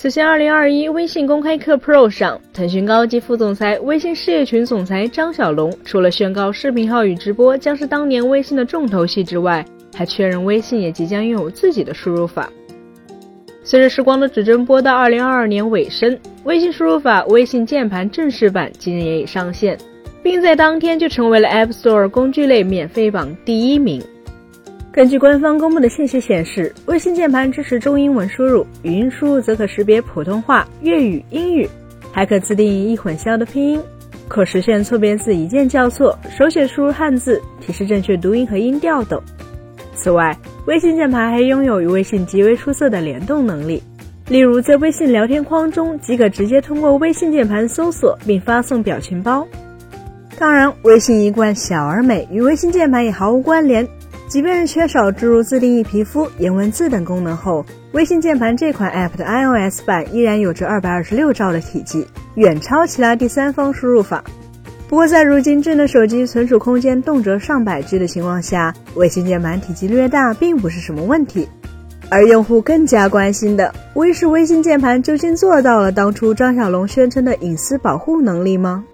此前，2021微信公开课 Pro 上，腾讯高级副总裁、微信事业群总裁张小龙除了宣告视频号与直播将是当年微信的重头戏之外，还确认微信也即将拥有自己的输入法。随着时光的指针拨到2022年尾声，微信输入法微信键盘正式版今日也已上线，并在当天就成为了 App Store 工具类免费榜第一名。根据官方公布的信息显示，微信键盘支持中英文输入，语音输入则可识别普通话、粤语、英语，还可自定义易混淆的拼音，可实现错别字一键校错、手写输入汉字、提示正确读音和音调等。此外，微信键盘还拥有与微信极为出色的联动能力，例如在微信聊天框中即可直接通过微信键盘搜索并发送表情包。当然，微信一贯小而美，与微信键盘也毫无关联。即便是缺少诸如自定义皮肤、颜文字等功能后，微信键盘这款 App 的 iOS 版依然有着二百二十六兆的体积，远超其他第三方输入法。不过，在如今智能手机存储空间动辄上百 G 的情况下，微信键盘体积略大并不是什么问题。而用户更加关心的，微是微信键盘究竟做到了当初张小龙宣称的隐私保护能力吗？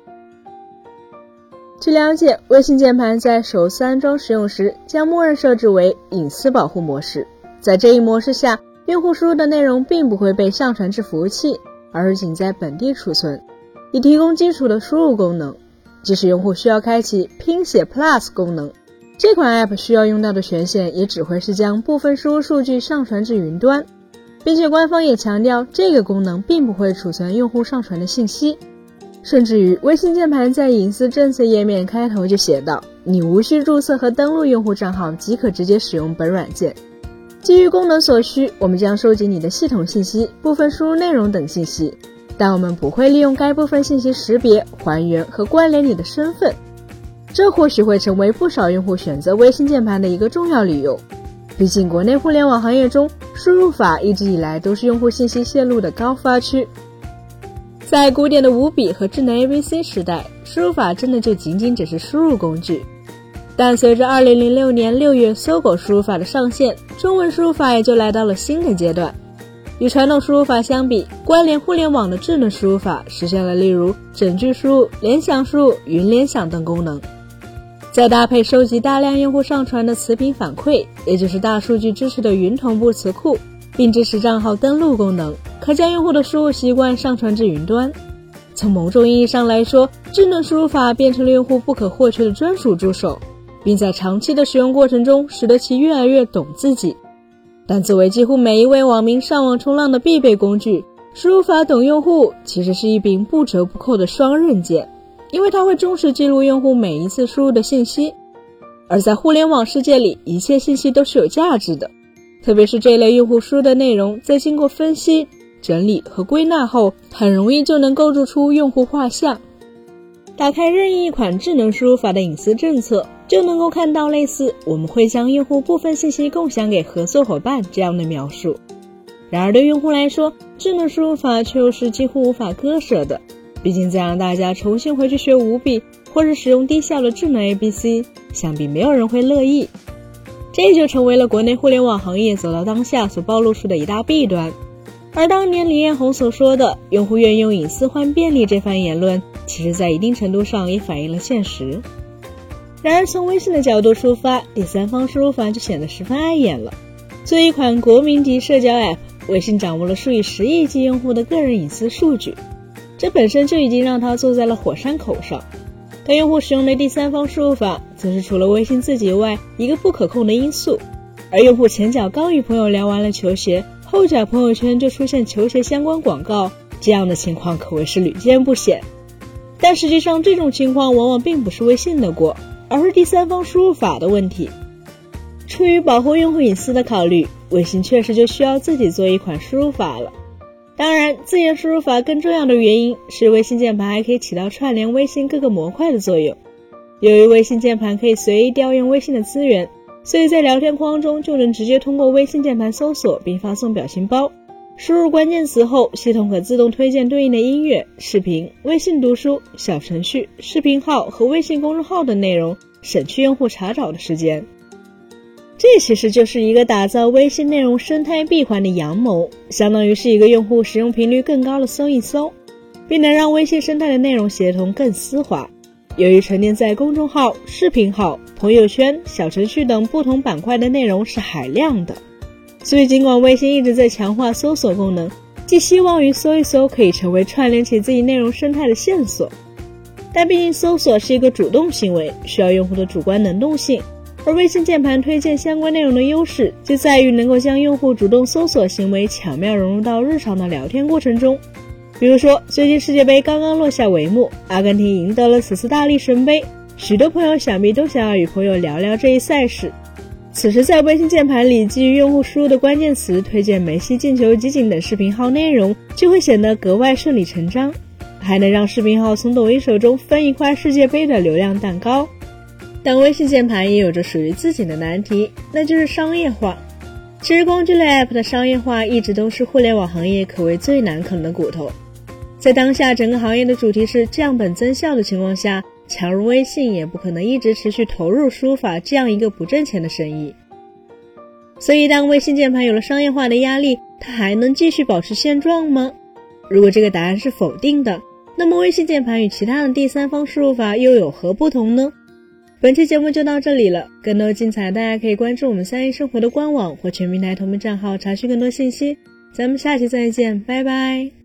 据了解，微信键盘在首次安装使用时将默认设置为隐私保护模式。在这一模式下，用户输入的内容并不会被上传至服务器，而是仅在本地储存，以提供基础的输入功能。即使用户需要开启拼写 Plus 功能，这款 App 需要用到的权限也只会是将部分输入数据上传至云端，并且官方也强调这个功能并不会储存用户上传的信息。甚至于，微信键盘在隐私政策页面开头就写道：“你无需注册和登录用户账号即可直接使用本软件。基于功能所需，我们将收集你的系统信息、部分输入内容等信息，但我们不会利用该部分信息识别、还原和关联你的身份。这或许会成为不少用户选择微信键盘的一个重要理由。毕竟，国内互联网行业中，输入法一直以来都是用户信息泄露的高发区。”在古典的五笔和智能 ABC 时代，输入法真的就仅仅只是输入工具。但随着2006年6月搜狗输入法的上线，中文输入法也就来到了新的阶段。与传统输入法相比，关联互联网的智能输入法实现了例如整句输入、联想输入、云联想等功能。再搭配收集大量用户上传的词频反馈，也就是大数据支持的云同步词库。并支持账号登录功能，可将用户的输入习惯上传至云端。从某种意义上来说，智能输入法变成了用户不可或缺的专属助手，并在长期的使用过程中，使得其越来越懂自己。但作为几乎每一位网民上网冲浪的必备工具，输入法懂用户其实是一柄不折不扣的双刃剑，因为它会忠实记录用户每一次输入的信息。而在互联网世界里，一切信息都是有价值的。特别是这类用户输入的内容，在经过分析、整理和归纳后，很容易就能构筑出用户画像。打开任意一款智能输入法的隐私政策，就能够看到类似“我们会将用户部分信息共享给合作伙伴”这样的描述。然而，对用户来说，智能输入法却又是几乎无法割舍的。毕竟，再让大家重新回去学五笔，或者使用低效的智能 ABC，想必没有人会乐意。这就成为了国内互联网行业走到当下所暴露出的一大弊端。而当年李彦宏所说的“用户愿用隐私换便利”这番言论，其实在一定程度上也反映了现实。然而，从微信的角度出发，第三方输入法就显得十分碍眼了。作为一款国民级社交 App，微信掌握了数以十亿计用户的个人隐私数据，这本身就已经让它坐在了火山口上。但用户使用的第三方输入法，则是除了微信自己外一个不可控的因素。而用户前脚刚与朋友聊完了球鞋，后脚朋友圈就出现球鞋相关广告，这样的情况可谓是屡见不鲜。但实际上，这种情况往往并不是微信的锅，而是第三方输入法的问题。出于保护用户隐私的考虑，微信确实就需要自己做一款输入法了。当然，自研输入法更重要的原因是，微信键盘还可以起到串联微信各个模块的作用。由于微信键盘可以随意调用微信的资源，所以在聊天框中就能直接通过微信键盘搜索并发送表情包。输入关键词后，系统可自动推荐对应的音乐、视频、微信读书、小程序、视频号和微信公众号的内容，省去用户查找的时间。这其实就是一个打造微信内容生态闭环的阳谋，相当于是一个用户使用频率更高的搜一搜，并能让微信生态的内容协同更丝滑。由于沉淀在公众号、视频号、朋友圈、小程序等不同板块的内容是海量的，所以尽管微信一直在强化搜索功能，寄希望于搜一搜可以成为串联起自己内容生态的线索，但毕竟搜索是一个主动行为，需要用户的主观能动性。而微信键盘推荐相关内容的优势，就在于能够将用户主动搜索行为巧妙融入到日常的聊天过程中。比如说，最近世界杯刚刚落下帷幕，阿根廷赢得了此次大力神杯，许多朋友想必都想要与朋友聊聊这一赛事。此时，在微信键盘里基于用户输入的关键词推荐梅西进球集锦等视频号内容，就会显得格外顺理成章，还能让视频号从抖音手中分一块世界杯的流量蛋糕。但微信键盘也有着属于自己的难题，那就是商业化。其实工具类 App 的商业化一直都是互联网行业可谓最难啃的骨头。在当下整个行业的主题是降本增效的情况下，强如微信也不可能一直持续投入输入法这样一个不挣钱的生意。所以，当微信键盘有了商业化的压力，它还能继续保持现状吗？如果这个答案是否定的，那么微信键盘与其他的第三方输入法又有何不同呢？本期节目就到这里了，更多精彩大家可以关注我们三一生活的官网或全平台同名账号查询更多信息。咱们下期再见，拜拜。